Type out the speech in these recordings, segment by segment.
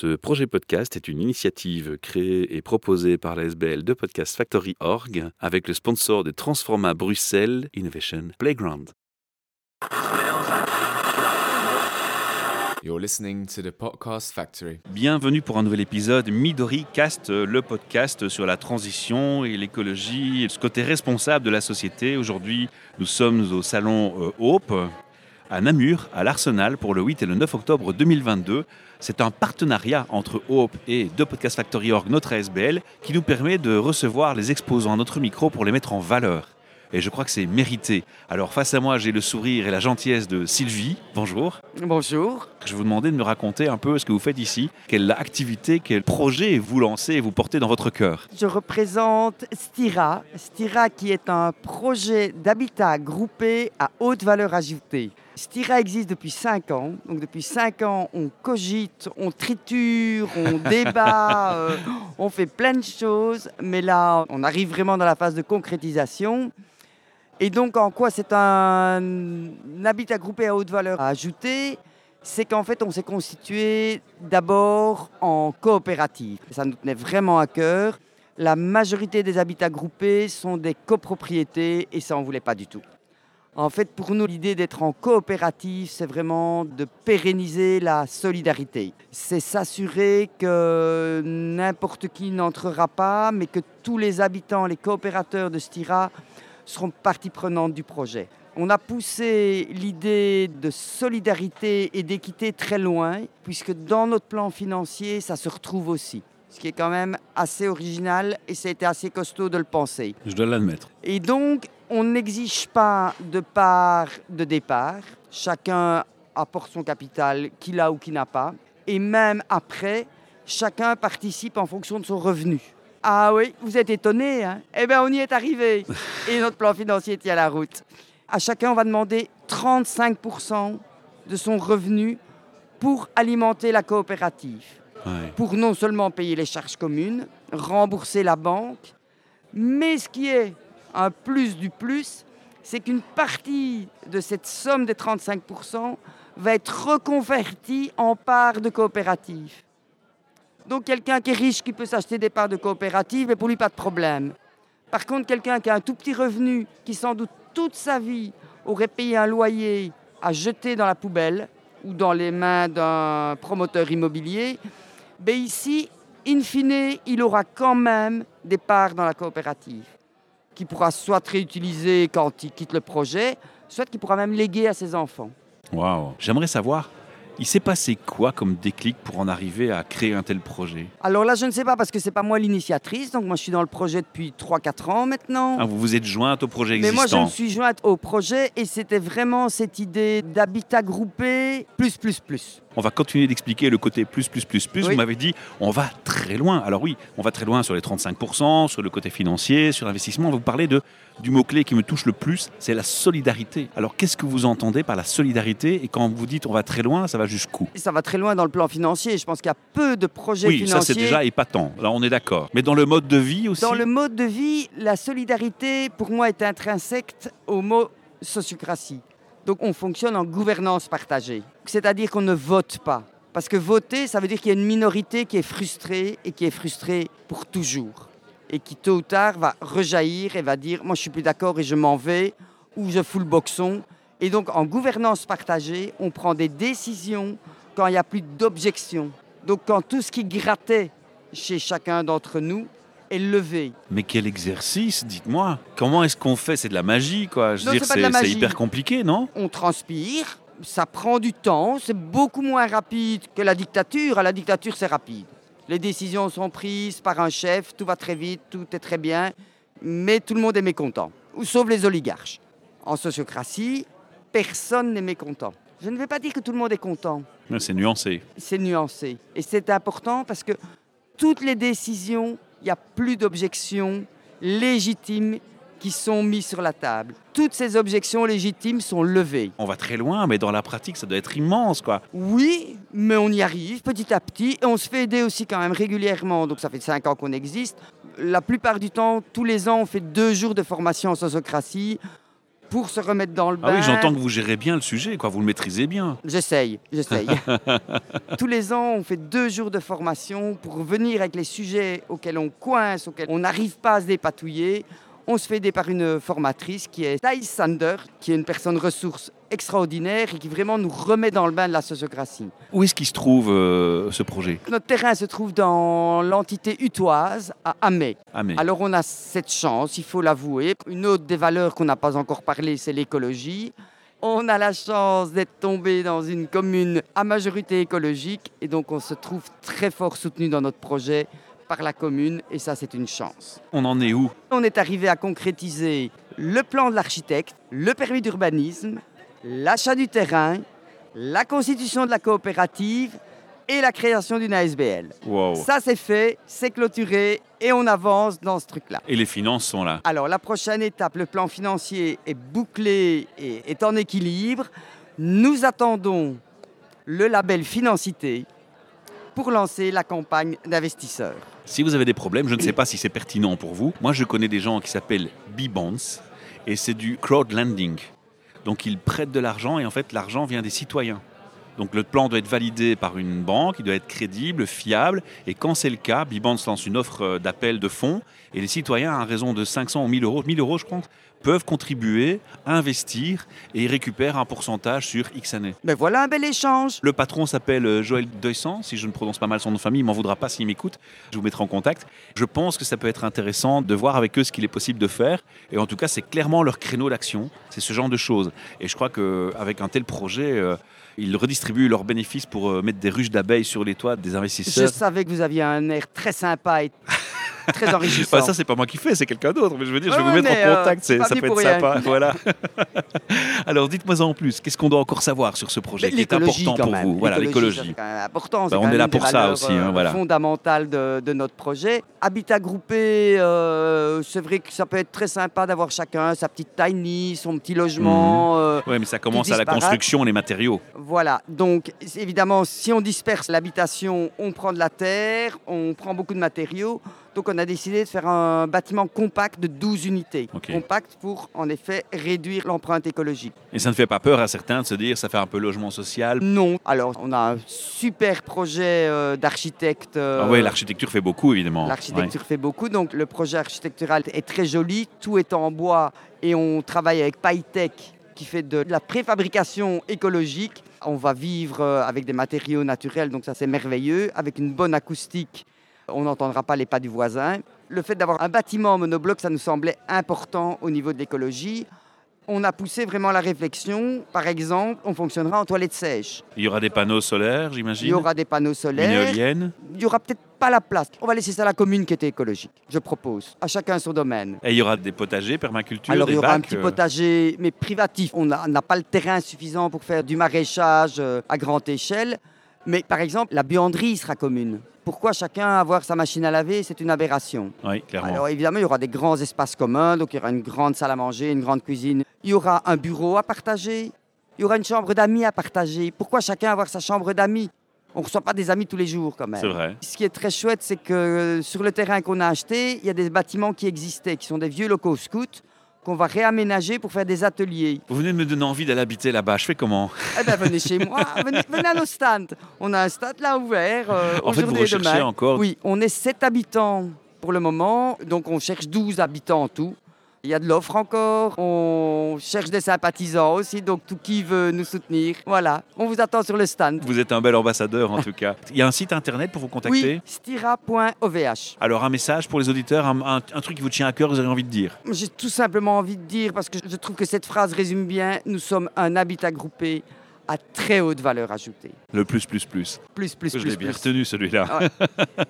Ce projet podcast est une initiative créée et proposée par la SBL de Podcast Factory Org avec le sponsor de Transforma Bruxelles Innovation Playground. You're listening to the Podcast Factory. Bienvenue pour un nouvel épisode Midori Cast, le podcast sur la transition et l'écologie, ce côté responsable de la société. Aujourd'hui, nous sommes au salon euh, Hope à Namur, à l'Arsenal, pour le 8 et le 9 octobre 2022. C'est un partenariat entre Hope et de Podcast Factory Org, notre ASBL, qui nous permet de recevoir les exposants à notre micro pour les mettre en valeur. Et je crois que c'est mérité. Alors face à moi, j'ai le sourire et la gentillesse de Sylvie. Bonjour. Bonjour. Je vous demander de me raconter un peu ce que vous faites ici, quelle activité, quel projet vous lancez et vous portez dans votre cœur. Je représente Stira. Stira qui est un projet d'habitat groupé à haute valeur ajoutée. Stira existe depuis 5 ans. Donc depuis 5 ans, on cogite, on triture, on débat, euh, on fait plein de choses. Mais là, on arrive vraiment dans la phase de concrétisation. Et donc, en quoi c'est un, habitat groupé à haute valeur ajoutée C'est qu'en fait, on s'est constitué d'abord en coopérative. Ça nous tenait vraiment à cœur. La majorité des habitats groupés sont des copropriétés et ça, on ne voulait pas du tout. En fait, pour nous, l'idée d'être en coopérative, c'est vraiment de pérenniser la solidarité. C'est s'assurer que n'importe qui n'entrera pas, mais que tous les habitants, les coopérateurs de Stira seront partie prenante du projet. On a poussé l'idée de solidarité et d'équité très loin, puisque dans notre plan financier, ça se retrouve aussi. Ce qui est quand même assez original et ça a été assez costaud de le penser. Je dois l'admettre. Et donc, on n'exige pas de part de départ. Chacun apporte son capital, qu'il a ou qu'il n'a pas. Et même après, chacun participe en fonction de son revenu. Ah oui, vous êtes étonné, hein? Eh bien, on y est arrivé. Et notre plan financier tient la route. À chacun, on va demander 35% de son revenu pour alimenter la coopérative. Pour non seulement payer les charges communes, rembourser la banque, mais ce qui est un plus du plus, c'est qu'une partie de cette somme des 35% va être reconvertie en part de coopérative. Donc quelqu'un qui est riche, qui peut s'acheter des parts de coopérative, et pour lui, pas de problème. Par contre, quelqu'un qui a un tout petit revenu, qui sans doute toute sa vie aurait payé un loyer à jeter dans la poubelle ou dans les mains d'un promoteur immobilier, ben ici, in fine, il aura quand même des parts dans la coopérative, qui pourra soit réutiliser quand il quitte le projet, soit qu'il pourra même léguer à ses enfants. Waouh J'aimerais savoir il s'est passé quoi comme déclic pour en arriver à créer un tel projet? Alors là, je ne sais pas parce que c'est pas moi l'initiatrice. Donc moi, je suis dans le projet depuis 3-4 ans maintenant. Ah, vous vous êtes jointe au projet existant Mais moi, je me suis jointe au projet et c'était vraiment cette idée d'habitat groupé plus, plus, plus. On va continuer d'expliquer le côté plus, plus, plus, plus. Vous m'avez dit, on va très loin. Alors oui, on va très loin sur les 35%, sur le côté financier, sur l'investissement. On va vous parler de, du mot-clé qui me touche le plus, c'est la solidarité. Alors qu'est-ce que vous entendez par la solidarité Et quand vous dites on va très loin, ça va jusqu'où? Ça va très loin dans le plan financier. Je pense qu'il y a peu de projets financiers. Oui, ça c'est déjà épatant. Là, on est d'accord. Mais dans le mode de vie aussi? Dans le mode de vie, la solidarité, pour moi, est intrinsèque au mot sociocratie. Donc on fonctionne en gouvernance partagée. C'est-à-dire qu'on ne vote pas. Parce que voter, ça veut dire qu'il y a une minorité qui est frustrée et qui est frustrée pour toujours. Et qui tôt ou tard va rejaillir et va dire Moi je suis plus d'accord et je m'en vais, ou je fous le boxon. Et donc en gouvernance partagée, on prend des décisions quand il n'y a plus d'objection. Donc quand tout ce qui grattait chez chacun d'entre nous Mais quel exercice, dites-moi. Comment est-ce qu'on fait? C'est de la magie, quoi. Je veux dire, c'est hyper compliqué, non? On transpire, ça prend du temps, c'est beaucoup moins rapide que la dictature. À la dictature, c'est rapide. Les décisions sont prises par un chef, tout va très vite, tout est très bien, mais tout le monde est mécontent, sauf les oligarches. En sociocratie, personne n'est mécontent. Je ne vais pas dire que tout le monde est content. C'est nuancé. C'est nuancé. Et c'est important parce que toutes les décisions il n'y a plus d'objections légitimes qui sont mises sur la table. Toutes ces objections légitimes sont levées. On va très loin, mais dans la pratique, ça doit être immense, quoi. Oui, mais on y arrive petit à petit et on se fait aider aussi quand même régulièrement. Donc ça fait cinq ans qu'on existe. La plupart du temps, tous les ans, on fait deux jours de formation en sociocratie pour se remettre dans le bain. Ah oui, j'entends que vous gérez bien le sujet, quoi. Vous le maîtrisez bien. J'essaye, j'essaye. Tous les ans, on fait deux jours de formation pour venir avec les sujets auxquels on coince, auxquels on n'arrive pas à se dépatouiller. On se fait aider par une formatrice qui est Thais Sander, qui est une personne ressource extraordinaire et qui vraiment nous remet dans le bain de la sociocratie. Où est-ce qu'il se trouve euh, ce projet? Notre terrain se trouve dans l'entité utoise à Amé. Mais Alors on a cette chance, il faut l'avouer. Une autre des valeurs qu'on n'a pas encore parlé, c'est l'écologie. On a la chance d'être tombé dans une commune à majorité écologique et donc on se trouve très fort soutenu dans notre projet par la commune et ça c'est une chance. on en est où? On est arrivé à concrétiser le plan de l'architecte, le permis d'urbanisme, l'achat du terrain, la constitution de la coopérative et la création d'une ASBL. Wow. Ça c'est fait, c'est clôturé et on avance dans ce truc-là. Et les finances sont là? Alors la prochaine étape, le plan financier est bouclé et est en équilibre. Nous attendons le label Financité pour lancer la campagne d'investisseurs. Si vous avez des problèmes, je ne sais pas si c'est pertinent pour vous. Moi, je connais des gens qui s'appellent B-Bonds et c'est du crowdlending. Donc, ils prêtent de l'argent et en fait, l'argent vient des citoyens. Donc, le plan doit être validé par une banque, il doit être crédible, fiable. Et quand c'est le cas, B-Bonds lance une offre euh, d'appel de fonds et les citoyens, à raison de 500 ou 1000 euros, 1000 euros, je crois, peuvent contribuer, investir et récupèrent un pourcentage sur X années. Mais voilà un bel échange. Le patron s'appelle euh, Joël Deussan, si je ne prononce pas mal son nom de famille, il m'en voudra pas s'il m'écoute, je vous mettrai en contact. Je pense que ça peut être intéressant de voir avec eux ce qu'il est possible de faire, et en tout cas c'est clairement leur créneau d'action, c'est ce genre de choses. Et je crois qu'avec un tel projet, euh, ils redistribuent leurs bénéfices pour euh, mettre des ruches d'abeilles sur les toits des Je investisseurs. savais que vous aviez un air très sympa et très enrichissant. Enfin, ça c'est pas moi qui fais, c'est quelqu'un d'autre, mais je veux dire, je vais vous mettre en euh, contact, ça peut être rien. sympa. Voilà. Alors dites-moi en plus, qu'est-ce qu'on doit encore savoir sur ce projet qui est important quand pour même. vous? Voilà, l'écologie. important. Bah, on est là pour ça aussi, hein, euh, voilà. fondamentales de, de notre projet. Habitat groupé, euh, c'est vrai que ça peut être très sympa d'avoir chacun sa petite tiny, son petit logement. Mhm. euh, Oui, mais ça commence à la construction, les matériaux. voilà. Donc, évidemment, si on disperse l'habitation, on prend de la terre, on prend beaucoup de matériaux. Donc, on a décidé de faire un bâtiment compact de 12 unités. Compact pour, en effet, réduire l'empreinte écologique. Et ça ne fait pas peur à certains de se dire ça fait un peu logement social? Non. Alors, on a un super projet euh, d'architecte. euh, Ah ouais, l'architecture fait beaucoup évidemment. L'architecture fait beaucoup, donc le projet architectural est très joli, tout est en bois et on travaille avec PyTech qui fait de la préfabrication écologique. On va vivre euh, avec des matériaux naturels, donc ça c'est merveilleux, avec une bonne acoustique. On n'entendra pas les pas du voisin. Le fait d'avoir un bâtiment en monobloc, ça nous semblait important au niveau de l'écologie. On a poussé vraiment la réflexion. Par exemple, on fonctionnera en toilette sèche. Il y aura des panneaux solaires, j'imagine. Il y aura des panneaux Une solaires éolienne. il n'y aura peut-être pas la place. On va laisser ça à la commune qui était écologique, je propose. À chacun son domaine. Et il y aura des potagers, permaculture, Alors des il y aura un petit euh, potager, mais privatif. On n'a on n'a pas le terrain suffisant pour faire du maraîchage euh, à grande échelle. Mais par exemple, la buanderie sera commune. Pourquoi chacun avoir sa machine à laver C'est une aberration. Oui, clairement. Alors évidemment, il y aura des grands espaces communs, donc il y aura une grande salle à manger, une grande cuisine. Il y aura un bureau à partager. Il y aura une chambre d'amis à partager. Pourquoi chacun avoir sa chambre d'amis? On ne reçoit pas des amis tous les jours quand même. C'est vrai. Ce qui est très chouette, c'est que euh, sur le terrain qu'on a acheté, il y a des bâtiments qui existaient, qui sont des vieux locaux scouts, qu'on va réaménager pour faire des ateliers. Vous venez de me donner envie d'aller habiter là-bas. Je fais comment Eh bien, venez chez moi, venez, venez à nos stands. On a un stand là ouvert. euh, En fait, vous recherchez demain. encore. Oui, on est 7 habitants pour le moment, donc on cherche 12 habitants en tout. Il y a de l'offre encore, on cherche des sympathisants aussi, donc tout qui veut nous soutenir. Voilà, on vous attend sur le stand. Vous êtes un bel ambassadeur en tout cas. Il y a un site internet pour vous contacter? Oui, stira.ovh. Alors un message pour les auditeurs, un, un- un truc qui vous tient à cœur, vous avez envie de dire? J'ai tout simplement envie de dire, parce que je trouve que cette phrase résume bien, nous sommes un habitat groupé à très haute valeur ajoutée. Le plus, plus, plus. Plus, plus, Je plus, l'ai bien retenu celui-là.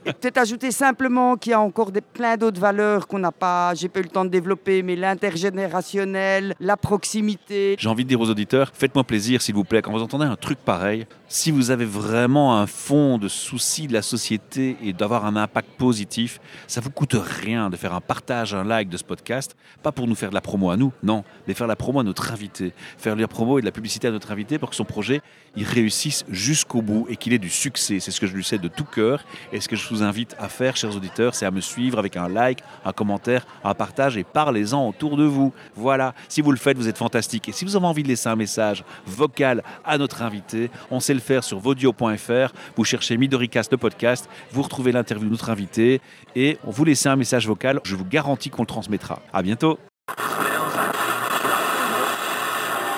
Et peut-être ajouter simplement qu'il y a encore des, plein d'autres valeurs qu'on n'a pas, j'ai pas eu le temps de développer, mais l'intergénérationnel, la proximité. J'ai envie de dire aux auditeurs, faites-moi plaisir s'il vous plaît, quand vous entendez un truc pareil, si vous avez vraiment un fond de souci de la société et d'avoir un impact positif, ça vous coûte rien de faire un partage, un like de ce podcast, pas pour nous faire de la promo à nous, non, mais faire la promo à notre invité, faire de la promo et de la publicité à notre invité pour que son projet il réussisse jusqu'au bout et qu'il ait du succès. C'est ce que je lui sais de tout cœur. Et ce que je vous invite à faire, chers auditeurs, c'est à me suivre avec un like, un commentaire, un partage et parlez-en autour de vous. Voilà, si vous le faites, vous êtes fantastique. Et si vous avez envie de laisser un message vocal à notre invité, on sait le faire sur vodio.fr. Vous cherchez Midoricast, le podcast, vous retrouvez l'interview de notre invité et on vous laisse un message vocal. Je vous garantis qu'on le transmettra. À bientôt.